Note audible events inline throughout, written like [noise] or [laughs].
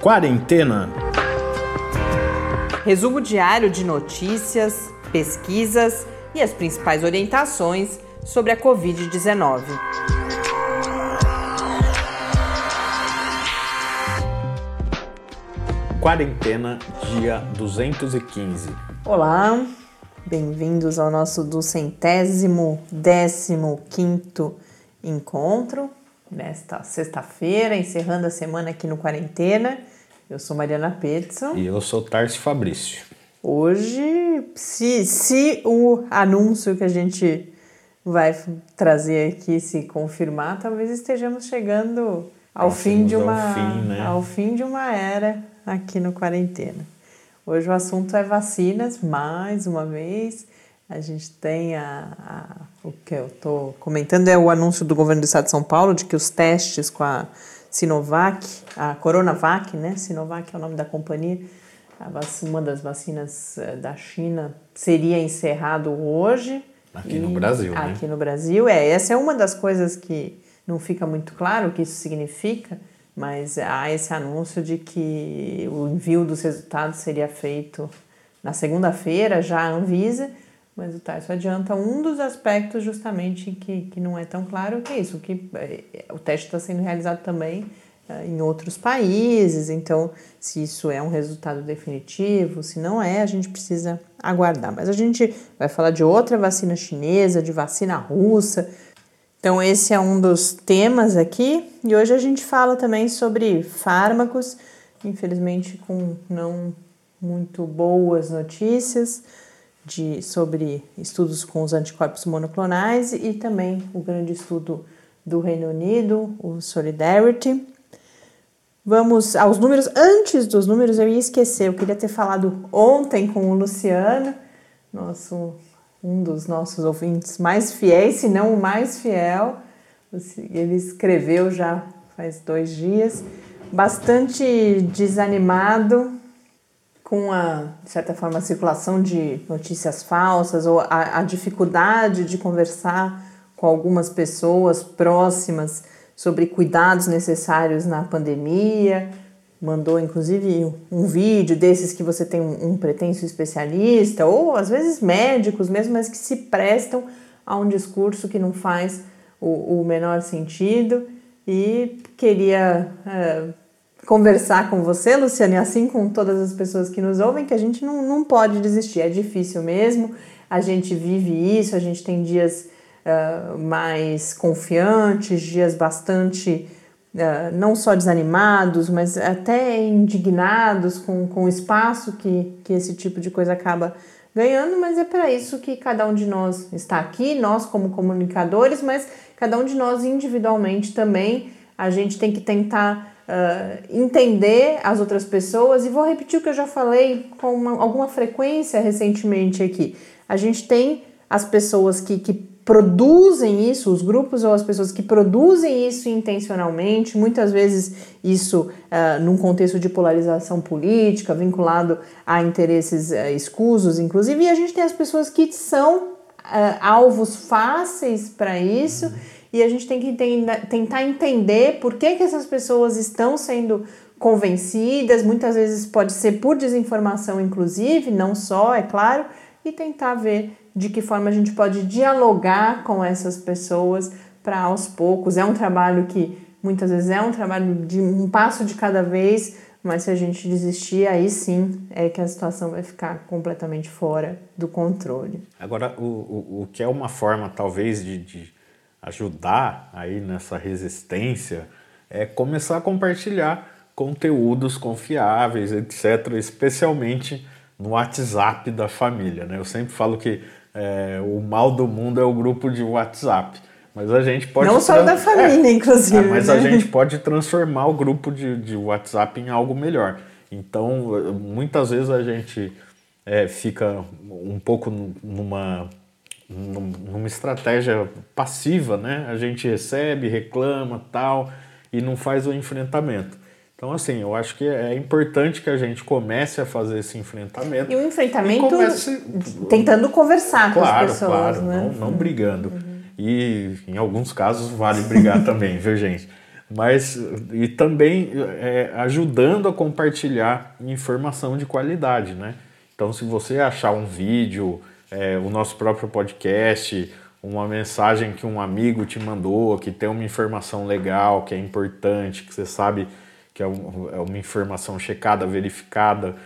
Quarentena. Resumo diário de notícias, pesquisas e as principais orientações sobre a Covid-19. Quarentena, dia 215. Olá, bem-vindos ao nosso duzentésimo décimo quinto encontro nesta sexta-feira, encerrando a semana aqui no Quarentena. Eu sou Mariana Petson. E eu sou Tarso Fabrício. Hoje, se, se o anúncio que a gente vai trazer aqui se confirmar, talvez estejamos chegando ao fim de uma ao fim, né? ao fim de uma era aqui no quarentena. Hoje o assunto é vacinas, mais uma vez. A gente tem a, a o que eu estou comentando é o anúncio do governo do estado de São Paulo de que os testes com a Sinovac, a Coronavac, né? Sinovac é o nome da companhia, uma das vacinas eh, da China seria encerrado hoje. Aqui no Brasil, aqui né? Aqui no Brasil, é. Essa é uma das coisas que não fica muito claro o que isso significa, mas há esse anúncio de que o envio dos resultados seria feito na segunda-feira, já a Anvisa, mas o Tarso adianta um dos aspectos justamente que, que não é tão claro, que é isso, que é, o teste está sendo realizado também é, em outros países, então se isso é um resultado definitivo, se não é, a gente precisa aguardar. Mas a gente vai falar de outra vacina chinesa, de vacina russa, então, esse é um dos temas aqui, e hoje a gente fala também sobre fármacos, infelizmente com não muito boas notícias de, sobre estudos com os anticorpos monoclonais e também o grande estudo do Reino Unido, o Solidarity. Vamos aos números. Antes dos números, eu ia esquecer, eu queria ter falado ontem com o Luciano, nosso um dos nossos ouvintes mais fiéis, se não o mais fiel. Ele escreveu já faz dois dias, bastante desanimado com a, de certa forma, a circulação de notícias falsas ou a, a dificuldade de conversar com algumas pessoas próximas sobre cuidados necessários na pandemia mandou inclusive um vídeo desses que você tem um, um pretenso especialista, ou às vezes médicos mesmo, mas que se prestam a um discurso que não faz o, o menor sentido. E queria é, conversar com você, Luciane, assim com todas as pessoas que nos ouvem, que a gente não, não pode desistir, é difícil mesmo, a gente vive isso, a gente tem dias uh, mais confiantes, dias bastante é, não só desanimados, mas até indignados com, com o espaço que, que esse tipo de coisa acaba ganhando, mas é para isso que cada um de nós está aqui, nós como comunicadores, mas cada um de nós individualmente também, a gente tem que tentar uh, entender as outras pessoas, e vou repetir o que eu já falei com uma, alguma frequência recentemente aqui. A gente tem as pessoas que, que produzem isso, os grupos ou as pessoas que produzem isso intencionalmente, muitas vezes isso uh, num contexto de polarização política, vinculado a interesses uh, escusos, inclusive, e a gente tem as pessoas que são alvos fáceis para isso, e a gente tem que tentar entender por que, que essas pessoas estão sendo convencidas, muitas vezes pode ser por desinformação, inclusive, não só, é claro, e tentar ver de que forma a gente pode dialogar com essas pessoas para aos poucos. É um trabalho que muitas vezes é um trabalho de um passo de cada vez, mas se a gente desistir, aí sim é que a situação vai ficar completamente fora do controle. Agora, o, o, o que é uma forma talvez de, de ajudar aí nessa resistência é começar a compartilhar conteúdos confiáveis, etc., especialmente no WhatsApp da família. Né? Eu sempre falo que é, o mal do mundo é o grupo de WhatsApp. Mas a gente pode. Não só da família, é, inclusive. É, mas né? a gente pode transformar o grupo de, de WhatsApp em algo melhor. Então, muitas vezes a gente é, fica um pouco numa, numa estratégia passiva, né? A gente recebe, reclama, tal, e não faz o enfrentamento. Então, assim, eu acho que é importante que a gente comece a fazer esse enfrentamento. E o enfrentamento e comece... tentando conversar claro, com as pessoas, claro, né? Não, não brigando. Uhum. E em alguns casos vale brigar [laughs] também, viu, gente? mas e também é, ajudando a compartilhar informação de qualidade, né? Então, se você achar um vídeo, é, o nosso próprio podcast, uma mensagem que um amigo te mandou, que tem uma informação legal, que é importante, que você sabe que é, é uma informação checada, verificada,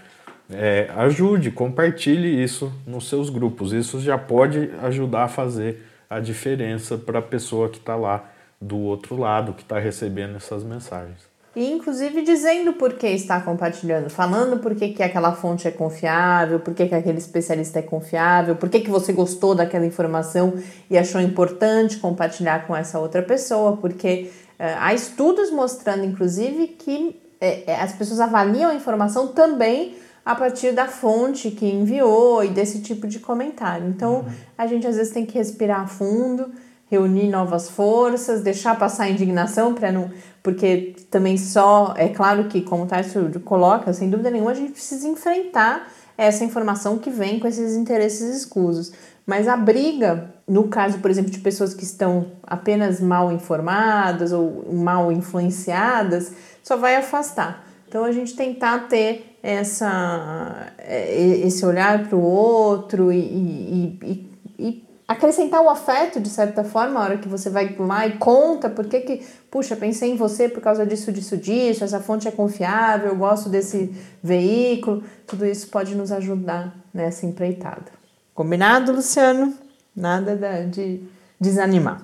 é, ajude, compartilhe isso nos seus grupos. Isso já pode ajudar a fazer a diferença para a pessoa que está lá do outro lado, que está recebendo essas mensagens. E inclusive dizendo por que está compartilhando, falando por que, que aquela fonte é confiável, por que, que aquele especialista é confiável, por que, que você gostou daquela informação e achou importante compartilhar com essa outra pessoa, porque uh, há estudos mostrando, inclusive, que uh, as pessoas avaliam a informação também a partir da fonte que enviou e desse tipo de comentário. Então, uhum. a gente às vezes tem que respirar fundo, reunir novas forças, deixar passar a indignação para não, porque também só é claro que como o Tarso coloca, sem dúvida nenhuma, a gente precisa enfrentar essa informação que vem com esses interesses escusos. Mas a briga, no caso, por exemplo, de pessoas que estão apenas mal informadas ou mal influenciadas, só vai afastar. Então a gente tentar ter essa, é, esse olhar para o outro e, e, e, e, acrescentar o afeto de certa forma, a hora que você vai lá e conta por que que, puxa, pensei em você por causa disso, disso, disso, essa fonte é confiável, eu gosto desse veículo, tudo isso pode nos ajudar nessa empreitada. Combinado, Luciano? Nada de desanimar.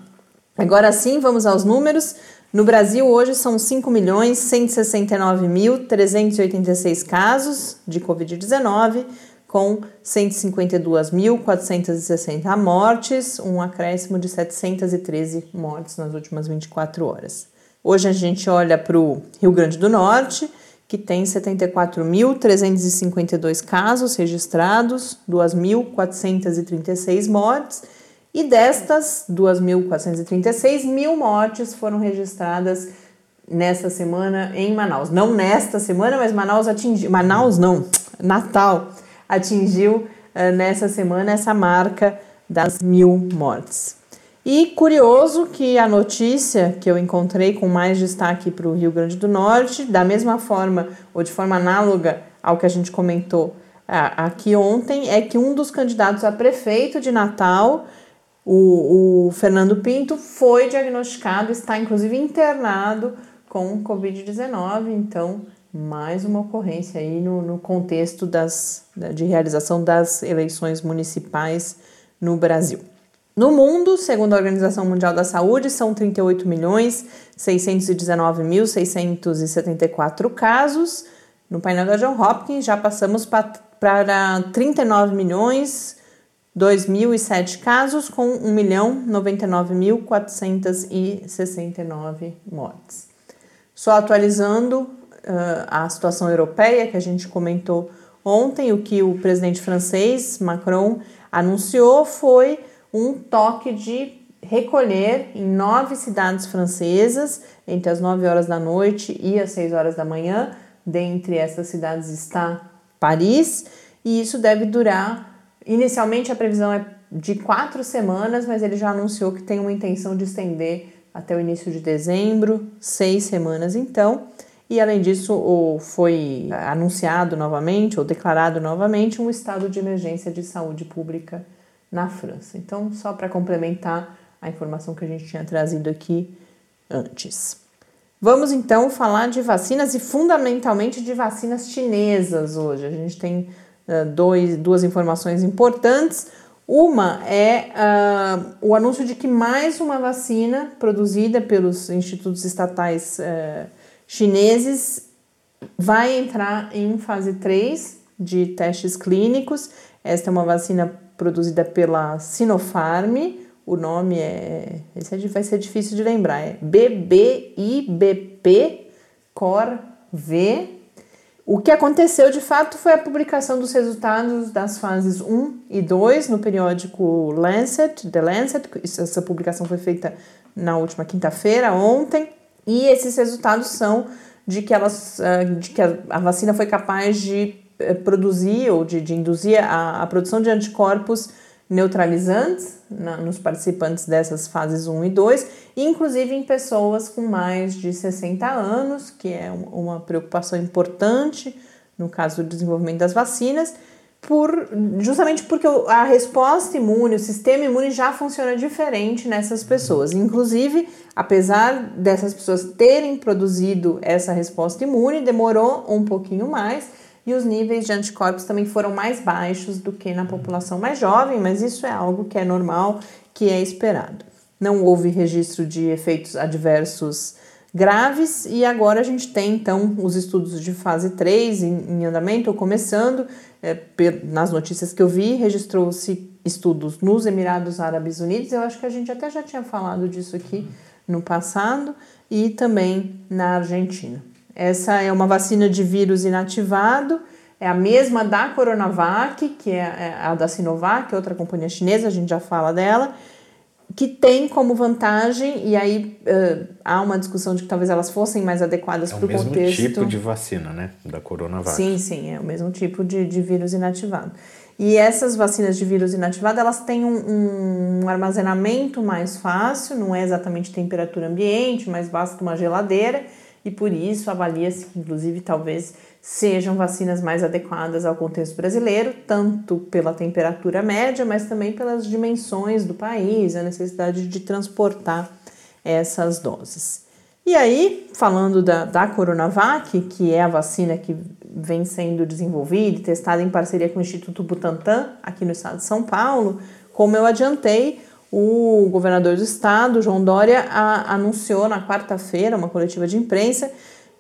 Agora sim, vamos aos números. No Brasil, hoje são 5.169.386 casos de Covid-19, com 152.460 mortes, um acréscimo de 713 mortes nas últimas 24 horas. Hoje a gente olha para o Rio Grande do Norte, que tem 74.352 casos registrados, 2.436 mortes e destas 2.436, mil mortes foram registradas nesta semana em Manaus. Não nesta semana, mas Manaus atingiu. Manaus não, Natal atingiu uh, nessa semana essa marca das mil mortes. E curioso que a notícia que eu encontrei com mais destaque para o Rio Grande do Norte, da mesma forma ou de forma análoga ao que a gente comentou aqui ontem, é que um dos candidatos a prefeito de Natal o, o Fernando Pinto foi diagnosticado, está inclusive internado com Covid-19, então mais uma ocorrência aí no, no contexto das, de realização das eleições municipais no Brasil. No mundo, segundo a Organização Mundial da Saúde, são 38 milhões 619.674 casos. No painel da John Hopkins já passamos para 39 milhões 2.007 casos com 1.099.469 mortes. Só atualizando a situação europeia que a gente comentou ontem, o que o presidente francês Macron anunciou foi um toque de recolher em nove cidades francesas entre as 9 horas da noite e as 6 horas da manhã. Dentre essas cidades está Paris, e isso deve durar Inicialmente a previsão é de quatro semanas, mas ele já anunciou que tem uma intenção de estender até o início de dezembro, seis semanas então. E além disso, foi anunciado novamente ou declarado novamente um estado de emergência de saúde pública na França. Então, só para complementar a informação que a gente tinha trazido aqui antes. Vamos então falar de vacinas e fundamentalmente de vacinas chinesas hoje. A gente tem uh, dois, duas informações importantes. Uma é uh, o anúncio de que mais uma vacina produzida pelos institutos estatais uh, chineses vai entrar em fase 3 de testes clínicos. Esta é uma vacina produzida pela Sinopharm. O nome é. Esse é vai ser difícil de lembrar. É BBIBP Cor V o que aconteceu de fato foi a publicação dos resultados das fases 1 e 2 no periódico Lancet, The Lancet. Essa publicação foi feita na última quinta-feira, ontem, e esses resultados são de que, elas, ah, de que a vacina foi capaz de eh, produzir ou de, de induzir a, a produção de anticorpos neutralizantes na, nos participantes dessas fases 1 e 2, inclusive em pessoas com mais de 60 anos, que é uma preocupação importante no caso do desenvolvimento das vacinas, por, justamente porque a resposta imune, o sistema imune já funciona diferente nessas pessoas. Inclusive, apesar dessas pessoas terem produzido essa resposta imune, demorou um pouquinho mais e os níveis de anticorpos também foram mais baixos do que na população mais jovem, mas isso é algo que é normal, que é esperado. Não houve registro de efeitos adversos graves e agora a gente tem então os estudos de fase 3 em, em andamento, começando, é, nas notícias que eu vi, registrou-se estudos nos Emirados Árabes Unidos, eu acho que a gente até já tinha falado disso aqui no passado, e também na Argentina. Essa é uma vacina de vírus inativado, é a mesma da Coronavac, que é, é a da Sinovac, outra companhia chinesa, a gente já fala dela, que tem como vantagem, e aí uh, há uma discussão de que talvez elas fossem mais adequadas para o contexto. É o mesmo tipo de vacina, né? Da Coronavac. Sim, sim, é o mesmo tipo de, de vírus inativado. E essas vacinas de vírus inativado, elas têm um, um, armazenamento mais fácil, não é exatamente temperatura ambiente, mas basta uma geladeira, e por isso avalia-se que, inclusive, talvez sejam vacinas mais adequadas ao contexto brasileiro, tanto pela temperatura média, mas também pelas dimensões do país, a necessidade de transportar essas doses. E aí, falando da, da Coronavac, que é a vacina que vem sendo desenvolvida e testada em parceria com o Instituto Butantan, aqui no estado de São Paulo, como eu adiantei, o governador do estado, João Dória, a, anunciou na quarta-feira, uma coletiva de imprensa,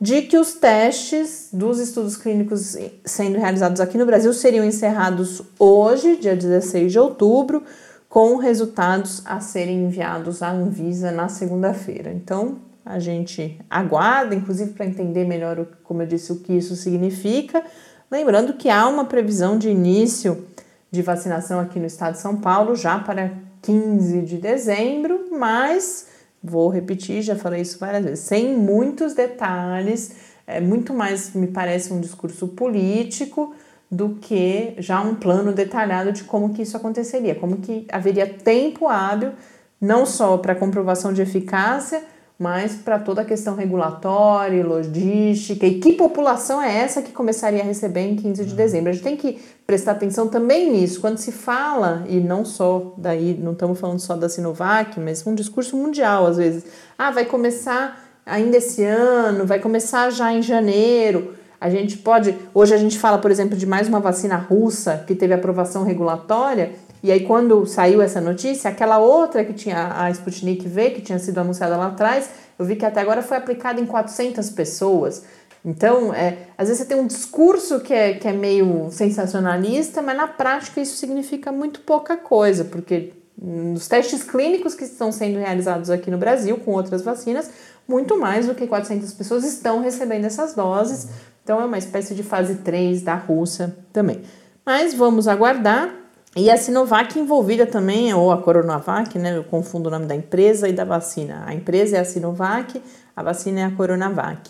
de que os testes dos estudos clínicos sendo realizados aqui no Brasil seriam encerrados hoje, dia 16 de outubro, com resultados a serem enviados à Anvisa na segunda-feira. Então, a gente aguarda, inclusive para entender melhor, como eu disse, o que isso significa. Lembrando que há uma previsão de início de vacinação aqui no estado de São Paulo já para 15 de dezembro, mas Vou repetir, já falei isso várias vezes, sem muitos detalhes, é muito mais, me parece, um discurso político do que já um plano detalhado de como que isso aconteceria, como que haveria tempo hábil, não só para comprovação de eficácia, mas para toda a questão regulatória, logística e que população é essa que começaria a receber em 15 de dezembro. A gente tem que prestar atenção também nisso. Quando se fala, e não só daí, não estamos falando só da Sinovac, mas um discurso mundial às vezes. Ah, vai começar ainda esse ano, vai começar já em janeiro. A gente pode. Hoje a gente fala, por exemplo, de mais uma vacina russa que teve aprovação regulatória e aí, quando saiu essa notícia, aquela outra que tinha a Sputnik V, que tinha sido anunciada lá atrás, eu vi que até agora foi aplicada em 400 pessoas. Então, é, às vezes você tem um discurso que é, que é meio sensacionalista, mas na prática isso significa muito pouca coisa, porque nos testes clínicos que estão sendo realizados aqui no Brasil com outras vacinas, muito mais do que 400 pessoas estão recebendo essas doses. Então, é uma espécie de fase 3 da Rússia também. Mas vamos aguardar. E a Sinovac envolvida também, ou a Coronavac, né? Eu confundo o nome da empresa e da vacina. A empresa é a Sinovac, a vacina é a Coronavac.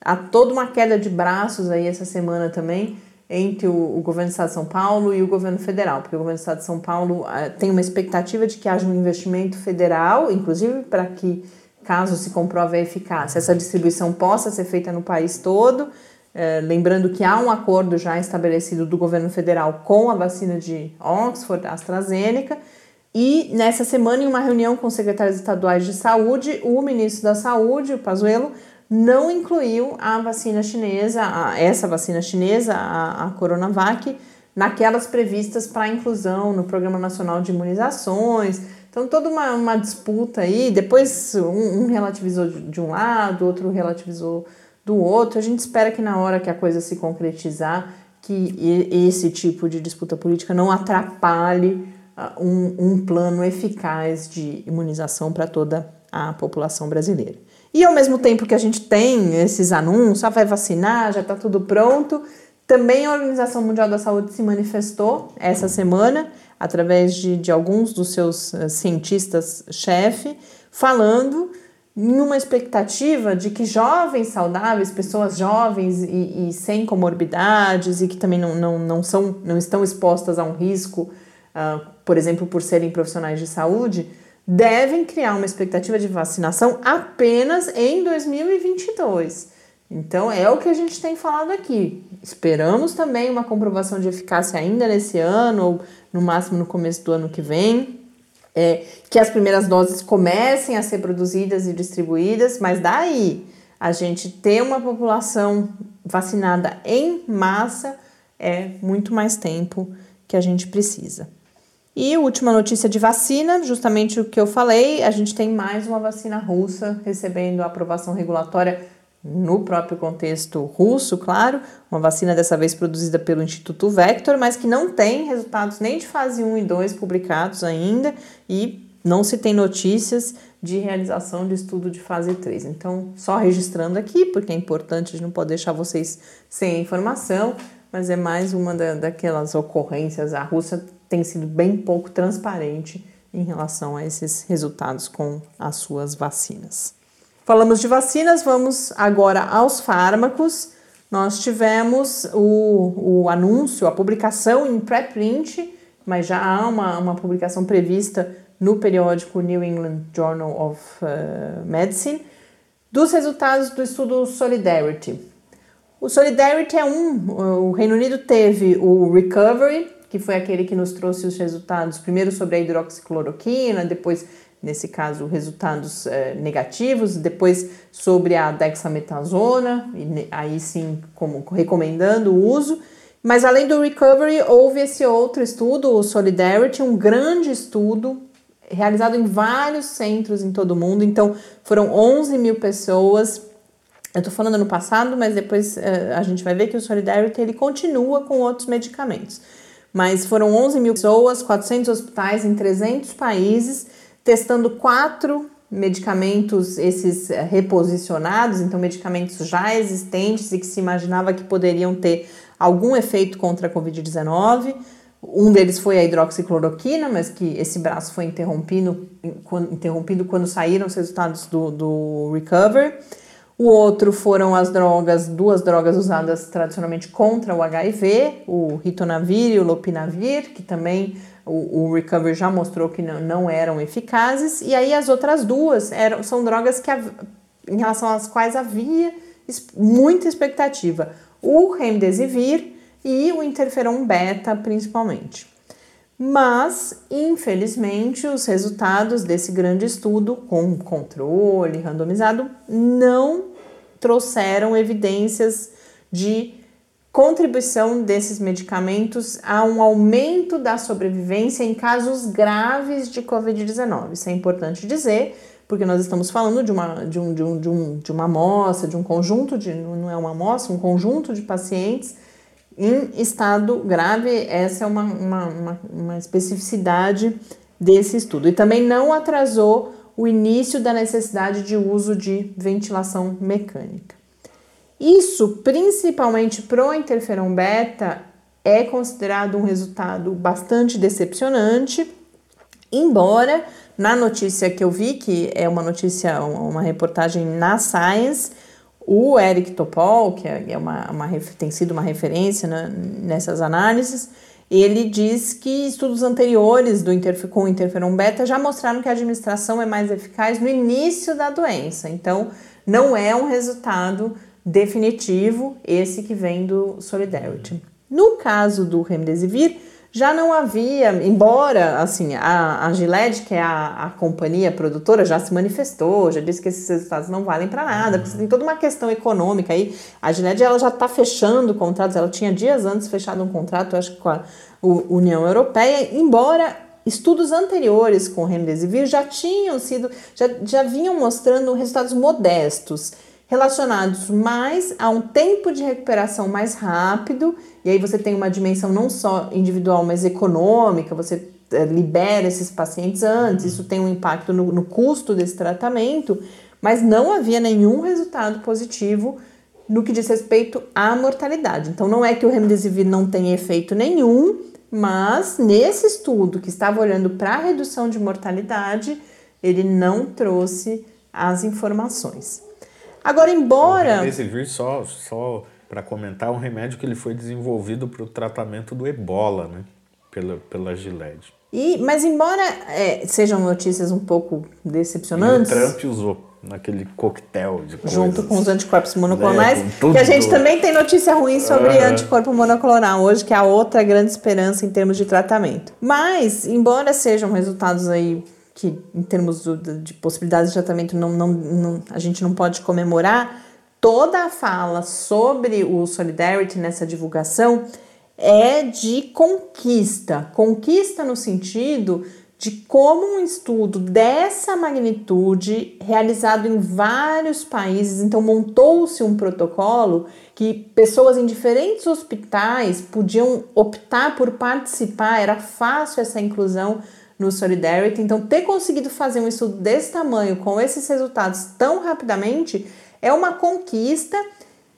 Há toda uma queda de braços aí essa semana também entre o, o governo do Estado de São Paulo e o governo federal, porque o governo do Estado de São Paulo uh, tem uma expectativa de que haja um investimento federal, inclusive para que, caso se comprove a eficácia, essa distribuição possa ser feita no país todo. É, lembrando que há um acordo já estabelecido do governo federal com a vacina de Oxford, AstraZeneca, e nessa semana, em uma reunião com secretários estaduais de saúde, o ministro da Saúde, o Pazuello, não incluiu a vacina chinesa, a, essa vacina chinesa, a, a Coronavac, naquelas previstas para inclusão no Programa Nacional de Imunizações. Então, toda uma, uma disputa aí. Depois, um, um relativizou de um lado, outro relativizou do outro. A gente espera que na hora que a coisa se concretizar, que esse tipo de disputa política não atrapalhe uh, um, um plano eficaz de imunização para toda a população brasileira. E ao mesmo tempo que a gente tem esses anúncios, ah, vai vacinar, já está tudo pronto, também a Organização Mundial da Saúde se manifestou essa semana, através de, de alguns dos seus uh, cientistas-chefe, falando numa expectativa de que jovens saudáveis, pessoas jovens e, e, sem comorbidades e que também não, não, não, são, não estão expostas a um risco uh, por exemplo, por serem profissionais de saúde, devem criar uma expectativa de vacinação apenas em 2022. Então é o que a gente tem falado aqui. Esperamos também uma comprovação de eficácia ainda nesse ano, ou no máximo no começo do ano que vem. É, que as primeiras doses comecem a ser produzidas e distribuídas, mas daí a gente ter uma população vacinada em massa é muito mais tempo que a gente precisa. E última notícia de vacina, justamente o que eu falei, a gente tem mais uma vacina russa recebendo aprovação regulatória no próprio contexto russo, claro, uma vacina dessa vez produzida pelo Instituto Vector, mas que não tem resultados nem de fase 1 e 2 publicados ainda e não se tem notícias de realização de estudo de fase 3. Então, só registrando aqui, porque é importante, a gente não pode deixar vocês sem informação, mas é mais uma da, daquelas ocorrências. A Rússia tem sido bem pouco transparente em relação a esses resultados com as suas vacinas. Falamos de vacinas, vamos agora aos fármacos. Nós tivemos o, o anúncio, a publicação em pré-print, mas já há uma, uma publicação prevista no periódico New England Journal of uh, Medicine, dos resultados do estudo Solidarity. O Solidarity é um, o Reino Unido teve o Recovery, que foi aquele que nos trouxe os resultados, primeiro sobre a hidroxicloroquina, depois, nesse caso, resultados eh, negativos, depois sobre a dexametasona, e aí sim, como recomendando o uso. Mas além do Recovery, houve esse outro estudo, o Solidarity, um grande estudo realizado em vários centros em todo o mundo. Então, foram 11 mil pessoas. Eu estou falando no passado, mas depois eh, a gente vai ver que o Solidarity ele continua com outros medicamentos mas foram 11 mil pessoas, 400 hospitais em 300 países, testando quatro medicamentos, esses eh, reposicionados, então medicamentos já existentes e que se imaginava que poderiam ter algum efeito contra a Covid-19. Um deles foi a hidroxicloroquina, mas que esse braço foi interrompido, interrompido quando saíram os resultados do, do Recover. O outro foram as drogas, duas drogas usadas tradicionalmente contra o HIV, o ritonavir e o lopinavir, que também o, o Recover já mostrou que não, não, eram eficazes. E aí as outras duas eram, são drogas que, em relação às quais havia muita expectativa. O remdesivir e o interferon beta, principalmente. Mas, infelizmente, os resultados desse grande estudo, com controle randomizado, não trouxeram evidências de contribuição desses medicamentos a um aumento da sobrevivência em casos graves de Covid-19. Isso é importante dizer, porque nós estamos falando de uma, de um, de um, de um, de uma amostra, de um conjunto de, não é uma amostra, um conjunto de pacientes em estado grave, essa é uma, uma, uma, uma especificidade desse estudo. E também não atrasou o início da necessidade de uso de ventilação mecânica. Isso, principalmente pro interferon beta, é considerado um resultado bastante decepcionante, embora na notícia que eu vi, que é uma notícia, uma reportagem na Science, o Eric Topol, que é, é uma, uma, tem sido uma referência né, nessas análises, ele diz que estudos anteriores do com interferon beta já mostraram que a administração é mais eficaz no início da doença. Então, não é um resultado definitivo esse que vem do Solidarity. No caso do Remdesivir, já não havia, embora assim a, a Gillette, que é a, a companhia produtora, já se manifestou, já disse que esses resultados não valem para nada, porque tem toda uma questão econômica aí. A Gillette ela já está fechando contratos, ela tinha dias antes fechado um contrato, acho que com a União Europeia, embora estudos anteriores com Remdesivir já tinham sido, já, já vinham mostrando resultados modestos relacionados mais a um tempo de recuperação mais rápido, e aí você tem uma dimensão não só individual, mas econômica, você é, libera esses pacientes antes, isso tem um impacto no, no custo desse tratamento, mas não havia nenhum resultado positivo no que diz respeito à mortalidade. Então não é que o remdesivir não tem efeito nenhum, mas nesse estudo que estava olhando para a redução de mortalidade, ele não trouxe as informações. Agora, embora. Remdesivir, só, só para comentar, é um remédio que ele foi desenvolvido para o tratamento do ebola, né? Pela, pela Gilead. E, mas embora é, sejam notícias um pouco decepcionantes. E o Trump usou naquele coquetel de coisas. Junto com os anticorpos monoclonais. É, que a gente também tem notícia ruim sobre uhum. anticorpo monoclonal hoje, que é a outra grande esperança em termos de tratamento. Mas, embora sejam resultados aí que, em termos de possibilidades de tratamento, não, não, não, a gente não pode comemorar, toda a fala sobre o Solidarity nessa divulgação é de conquista. Conquista no sentido de como um estudo dessa magnitude, realizado em vários países, então montou-se um protocolo que pessoas em diferentes hospitais podiam optar por participar, era fácil essa inclusão no Solidarity. Então, ter conseguido fazer um estudo desse tamanho, com esses resultados tão rapidamente, é uma conquista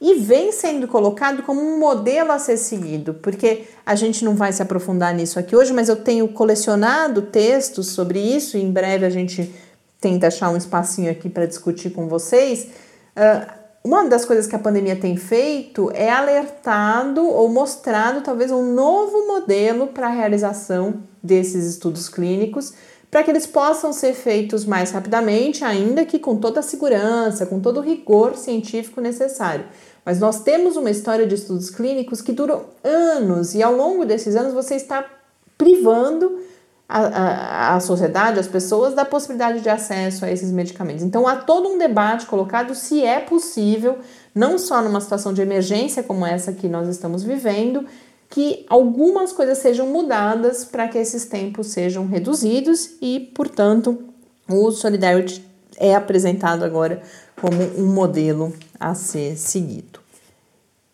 e vem sendo colocado como um modelo a ser seguido, porque a gente não vai se aprofundar nisso aqui hoje, mas eu tenho colecionado textos sobre isso e em breve a gente tenta achar um espacinho aqui para discutir com vocês. Uh, uma das coisas que a pandemia tem feito é alertado ou mostrado talvez um novo modelo para a realização desses estudos clínicos, para que eles possam ser feitos mais rapidamente, ainda que com toda a segurança, com todo o rigor científico necessário. Mas nós temos uma história de estudos clínicos que duram anos e ao longo desses anos você está privando a, a, a, sociedade, as pessoas, da possibilidade de acesso a esses medicamentos. Então há todo um debate colocado se é possível, não só numa situação de emergência como essa que nós estamos vivendo, que algumas coisas sejam mudadas para que esses tempos sejam reduzidos e, portanto, o Solidarity é apresentado agora como um modelo a ser seguido.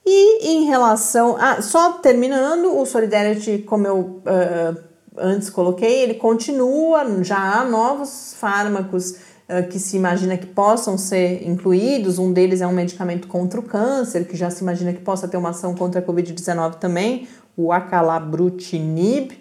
E em relação a. Só terminando, o Solidarity, como eu uh, antes coloquei, ele continua, já há novos fármacos que se imagina que possam ser incluídos. Um deles é um medicamento contra o câncer, que já se imagina que possa ter uma ação contra a Covid-19 também, o acalabrutinib.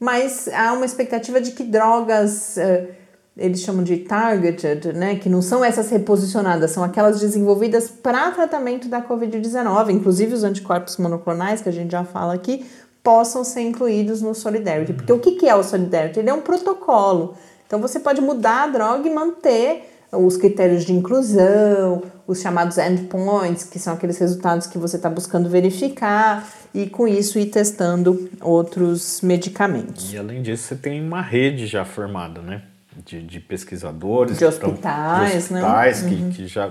Mas há uma expectativa de que drogas. Uh, eles chamam de targeted, né, que não são essas reposicionadas, são aquelas desenvolvidas para tratamento da Covid-19, inclusive os anticorpos monoclonais, que a gente já fala aqui, possam ser incluídos no Solidarity. Porque o que é o Solidarity? Ele é um protocolo. Então você pode mudar a droga e manter os critérios de inclusão, os chamados endpoints, que são aqueles resultados que você está buscando verificar, e com isso ir testando outros medicamentos. E além disso, você tem uma rede já formada, né? de, de pesquisadores, de hospitais, de hospitais né? que, uhum. que já,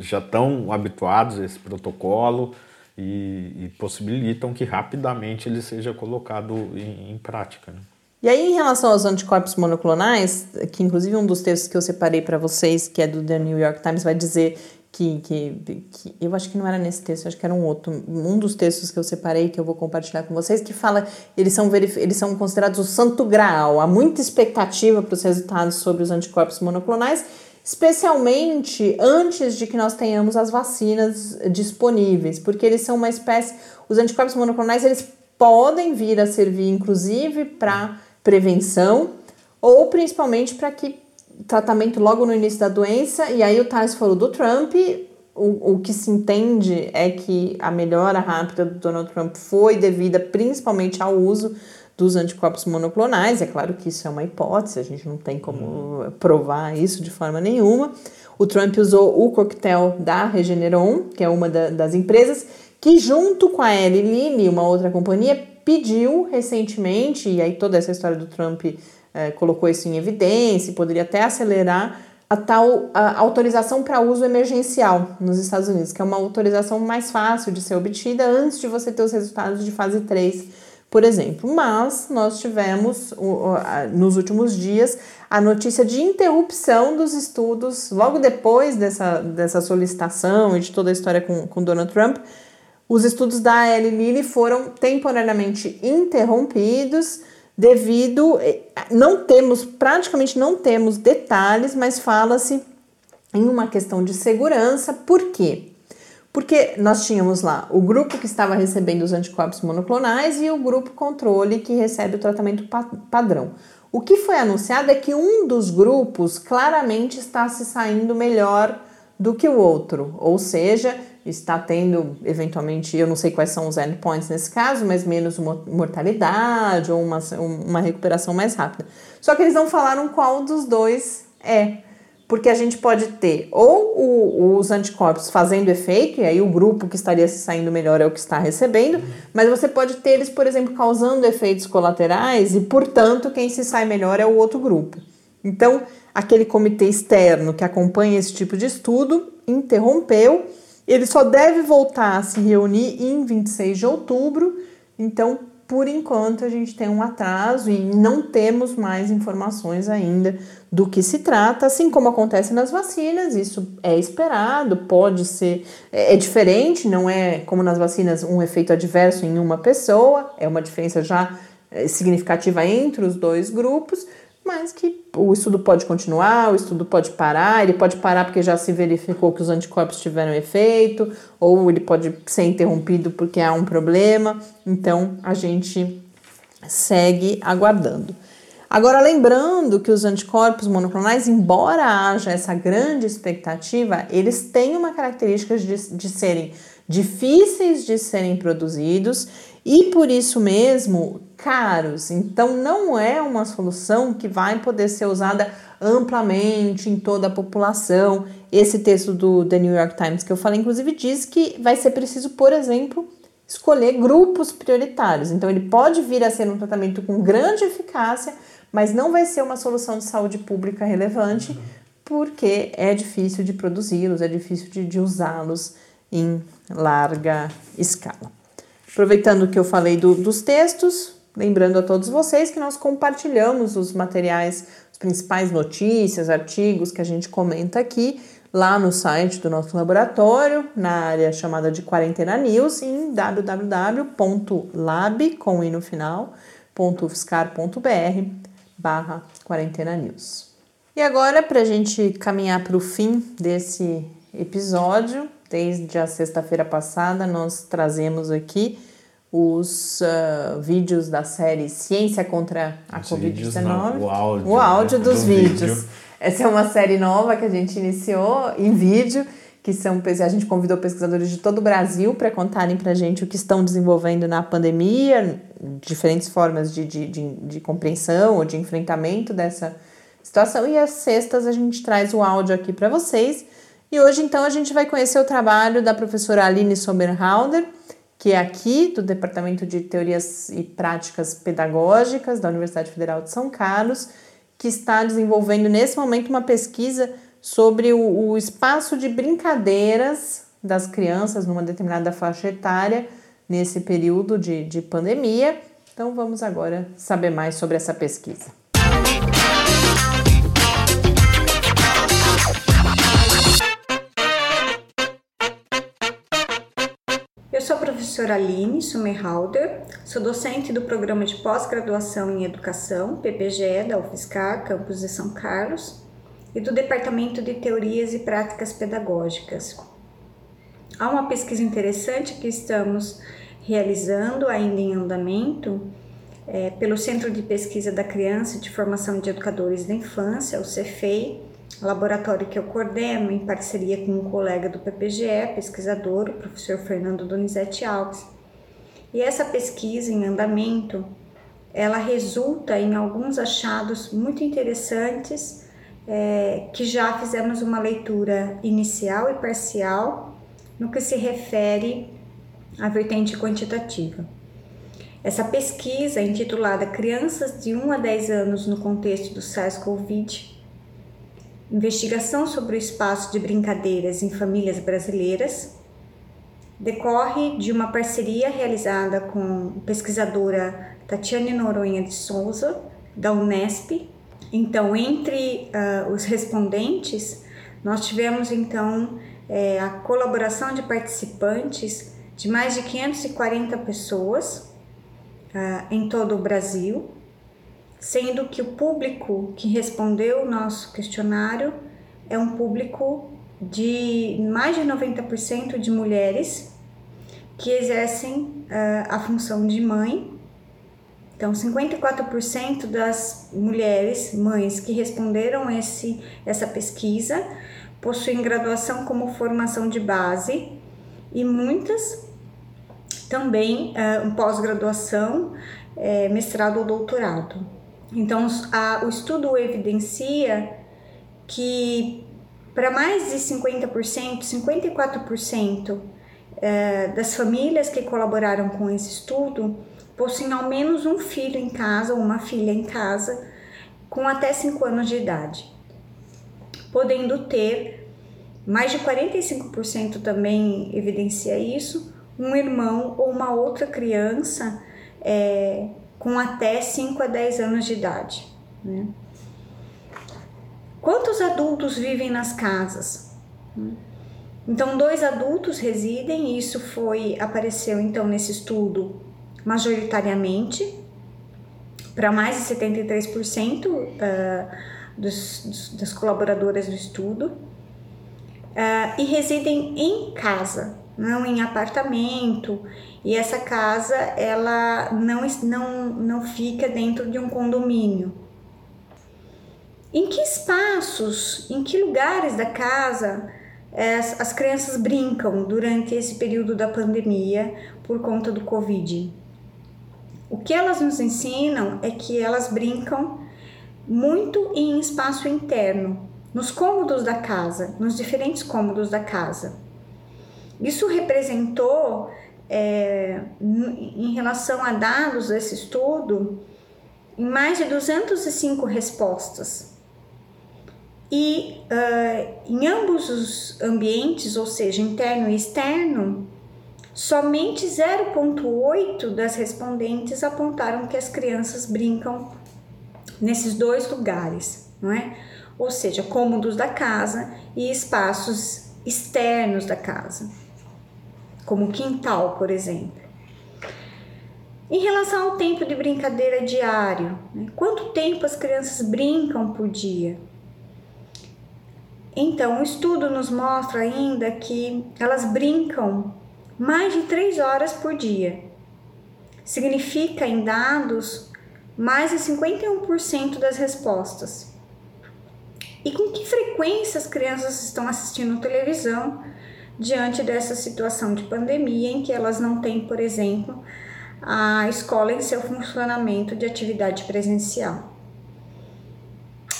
já estão habituados a esse protocolo e, e possibilitam que rapidamente ele seja colocado em, em prática. Né? E aí, em relação aos anticorpos monoclonais, que inclusive um dos textos que eu separei para vocês, que é do The New York Times, vai dizer que, que, que, eu acho que não era nesse texto, acho que era um outro, um dos textos que eu separei que eu vou compartilhar com vocês, que fala eles são eles são considerados o santo graal. Há muita expectativa para os resultados sobre os anticorpos monoclonais, especialmente antes de que nós tenhamos as vacinas disponíveis, porque eles são uma espécie, os anticorpos monoclonais eles podem vir a servir inclusive para prevenção ou principalmente para que tratamento logo no início da doença, e aí o Tais falou do Trump. O, o que se entende é que a melhora rápida do Donald Trump foi devida principalmente ao uso dos anticorpos monoclonais. É claro que isso é uma hipótese, a gente não tem como provar isso de forma nenhuma. O Trump usou o coquetel da Regeneron, que é uma da, das empresas, que junto com a Eli Lilly, uma outra companhia, pediu recentemente, e aí toda essa história do Trump é, colocou isso em evidência poderia até acelerar a tal a autorização para uso emergencial nos Estados Unidos, que é uma autorização mais fácil de ser obtida antes de você ter os resultados de fase 3, por exemplo. Mas nós tivemos nos últimos dias a notícia de interrupção dos estudos logo depois dessa, dessa solicitação e de toda a história com, com Donald Trump. Os estudos da Eli Lilly foram temporariamente interrompidos devido eh, não temos praticamente não temos detalhes, mas fala-se em uma questão de segurança. Por quê? Porque nós tínhamos lá o grupo que estava recebendo os anticorpos monoclonais e o grupo controle que recebe o tratamento padrão. O que foi anunciado é que um dos grupos claramente está se saindo melhor do que o outro, ou seja, está tendo, eventualmente, eu não sei quais são os endpoints nesse caso, mas menos mortalidade ou uma, uma recuperação mais rápida. Só que eles não falaram qual dos dois é. Porque a gente pode ter ou o, os anticorpos fazendo efeito, e aí o grupo que estaria se saindo melhor é o que está recebendo, mas você pode ter eles, por exemplo, causando efeitos colaterais, e portanto quem se sai melhor é o outro grupo. Então, aquele comitê externo que acompanha esse tipo de estudo interrompeu. Ele só deve voltar a se reunir em 26 de outubro. Então, por enquanto, a gente tem um atraso e não temos mais informações ainda do que se trata, assim como acontece nas vacinas, isso é esperado, pode ser, é, é diferente, não é como nas vacinas um efeito adverso em uma pessoa, é uma diferença já é, significativa entre os dois grupos, mas que o estudo pode continuar, o estudo pode parar, ele pode parar porque já se verificou que os anticorpos tiveram efeito, ou ele pode ser interrompido porque há um problema. Então a gente segue aguardando. Agora, lembrando que os anticorpos monoclonais, embora haja essa grande expectativa, eles têm uma característica de, de serem difíceis de serem produzidos e por isso mesmo caros. Então não é uma solução que vai poder ser usada amplamente em toda a população. Esse texto do The New York Times que eu falei, inclusive, diz que vai ser preciso, por exemplo, escolher grupos prioritários. Então ele pode vir a ser um tratamento com grande eficácia, mas não vai ser uma solução de saúde pública relevante, porque é difícil de produzi-los, é difícil de, de usá-los em larga escala. Aproveitando que eu falei do, dos textos, lembrando a todos vocês que nós compartilhamos os materiais, as principais notícias, artigos que a gente comenta aqui lá no site do nosso laboratório, na área chamada de Quarentena News, em www.lab, com i no final, .ufscar.br barra Quarentena News. E agora, para a gente caminhar para o fim desse episódio, Desde a sexta-feira passada, nós trazemos aqui os uh, vídeos da série Ciência contra a Covid-19. O áudio, o áudio né, dos do vídeos. vídeo. Essa é uma série nova que a gente iniciou em vídeo, que são a gente convidou pesquisadores de todo o Brasil para contarem para a gente o que estão desenvolvendo na pandemia, diferentes formas de, de, de, de compreensão ou de enfrentamento dessa situação. E às sextas a gente traz o áudio aqui para vocês. E hoje, então, a gente vai conhecer o trabalho da professora Aline Somerhalder, que é aqui do Departamento de Teorias e Práticas Pedagógicas da Universidade Federal de São Carlos, que está desenvolvendo nesse momento uma pesquisa sobre o, o espaço de brincadeiras das crianças numa determinada faixa etária nesse período de, de pandemia. Então, vamos agora saber mais sobre essa pesquisa. Professora Aline Sumerhalder, sou docente do programa de pós-graduação em educação, PPGE, da UFSCar, campus de São Carlos, e do Departamento de Teorias e Práticas Pedagógicas. Há uma pesquisa interessante que estamos realizando, ainda em andamento, é, pelo Centro de Pesquisa da Criança e de Formação de Educadores da Infância, o CEFEI, laboratório que eu coordeno em parceria com um colega do PPGE, pesquisador, o professor Fernando Donizete Alves. E essa pesquisa em andamento, ela resulta em alguns achados muito interessantes é, que já fizemos uma leitura inicial e parcial no que se refere à vertente quantitativa. Essa pesquisa, intitulada Crianças de 1 a 10 anos no contexto do SARS-CoV-2, investigação sobre o espaço de brincadeiras em famílias brasileiras, decorre de uma parceria realizada com pesquisadora Tatiane Noronha de Souza, da Unesp. Então, entre uh, os respondentes, nós tivemos então é, a colaboração de participantes de mais de 540 pessoas uh, em todo o Brasil, sendo que o público que respondeu o nosso questionário é um público de mais de 90% de mulheres que exercem uh, a função de mãe. Então, 54% das mulheres, mães que responderam esse, essa pesquisa, possuem graduação como formação de base e muitas também uh, pós-graduação, é, mestrado ou doutorado. Então, a, o estudo evidencia que para mais de 50%, 54% é, das famílias que colaboraram com esse estudo possuem ao menos um filho em casa ou uma filha em casa com até 5 anos de idade, podendo ter mais de 45% também evidencia isso, um irmão ou uma outra criança é, com até 5 a 10 anos de idade. Né? Quantos adultos vivem nas casas? Então, dois adultos residem, isso foi apareceu então nesse estudo majoritariamente para mais de 73% uh, dos, dos, das colaboradoras do estudo uh, e residem em casa, não em apartamento. E essa casa ela não, não, não fica dentro de um condomínio. Em que espaços, em que lugares da casa as, as crianças brincam durante esse período da pandemia por conta do Covid? O que elas nos ensinam é que elas brincam muito em espaço interno, nos cômodos da casa, nos diferentes cômodos da casa. Isso representou, é, em relação a dados desse estudo, em mais de 205 respostas. E uh, em ambos os ambientes, ou seja, interno e externo, somente 0,8 das respondentes apontaram que as crianças brincam nesses dois lugares, não é? Ou seja, cômodos da casa e espaços externos da casa, como quintal, por exemplo. Em relação ao tempo de brincadeira diário, né? quanto tempo as crianças brincam por dia? Então, o estudo nos mostra ainda que elas brincam mais de 3 horas por dia. Significa em dados mais de 51% das respostas. E com que frequência as crianças estão assistindo televisão diante dessa situação de pandemia em que elas não têm, por exemplo, a escola em seu funcionamento de atividade presencial?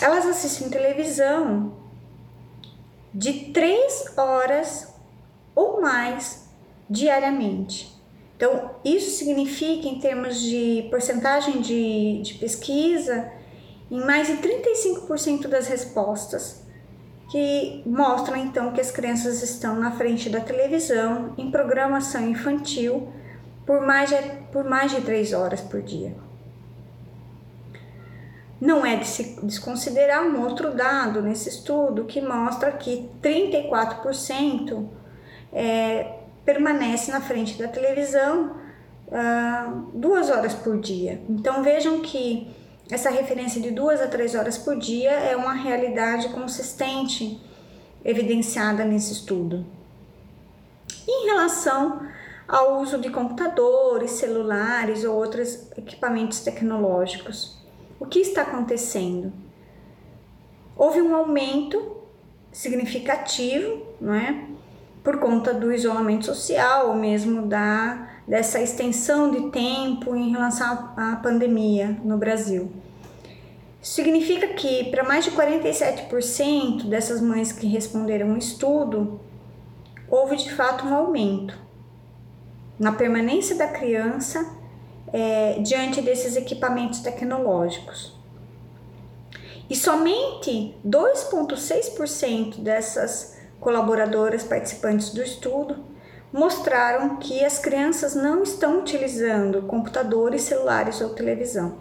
Elas assistem televisão de três horas ou mais diariamente. Então, isso significa, em termos de porcentagem de, de pesquisa, em mais de 35% das respostas, que mostram então que as crianças estão na frente da televisão em programação infantil por mais de, por mais de três horas por dia. Não é de se desconsiderar um outro dado nesse estudo que mostra que 34% é, permanece na frente da televisão uh, duas horas por dia. Então vejam que essa referência de duas a três horas por dia é uma realidade consistente evidenciada nesse estudo. Em relação ao uso de computadores, celulares ou outros equipamentos tecnológicos, o que está acontecendo? Houve um aumento significativo, não é? Por conta do isolamento social ou mesmo da dessa extensão de tempo em relação à pandemia no Brasil. Significa que para mais de 47% dessas mães que responderam o estudo, houve de fato um aumento na permanência da criança é, diante desses equipamentos tecnológicos. E somente 2,6% dessas colaboradoras participantes do estudo mostraram que as crianças não estão utilizando computadores, celulares ou televisão.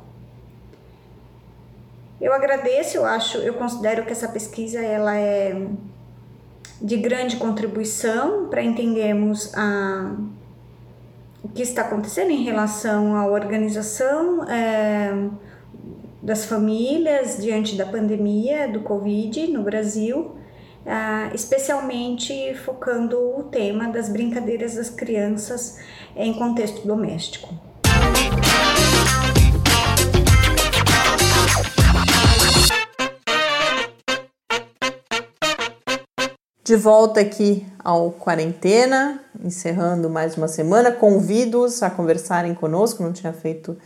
Eu agradeço, eu acho, eu considero que essa pesquisa ela é de grande contribuição para entendermos a o que está acontecendo em relação à organização é, das famílias diante da pandemia do Covid no Brasil, é, especialmente focando o tema das brincadeiras das crianças em contexto doméstico. De volta aqui ao Quarentena, encerrando mais uma semana. Convido-os a conversarem conosco, não tinha feito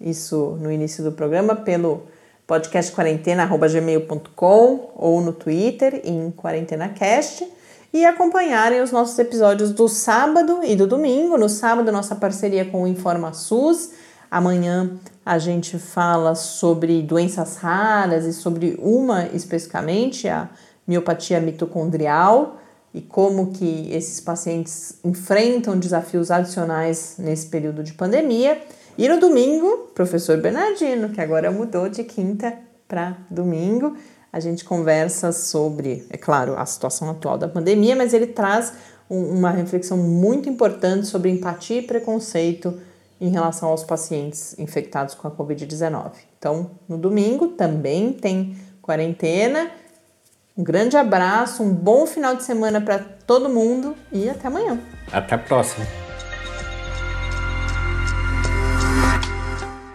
isso no início do programa, pelo podcastquarentena.gmail.com ou no Twitter em QuarentenaCast e acompanharem os nossos episódios do sábado e do domingo. No sábado, nossa parceria com o InformaSUS. Amanhã a gente fala sobre doenças raras e sobre uma especificamente, a miopatia mitocondrial e como que esses pacientes enfrentam desafios adicionais nesse período de pandemia. E no domingo, professor Bernardino, que agora mudou de quinta para domingo, a gente conversa sobre, é claro, a situação atual da pandemia, mas ele traz um, uma reflexão muito importante sobre empatia e preconceito em relação aos pacientes infectados com a Covid-19. Então, no domingo também tem quarentena. Um grande abraço, um bom final de semana para todo mundo e até amanhã. Até a próxima.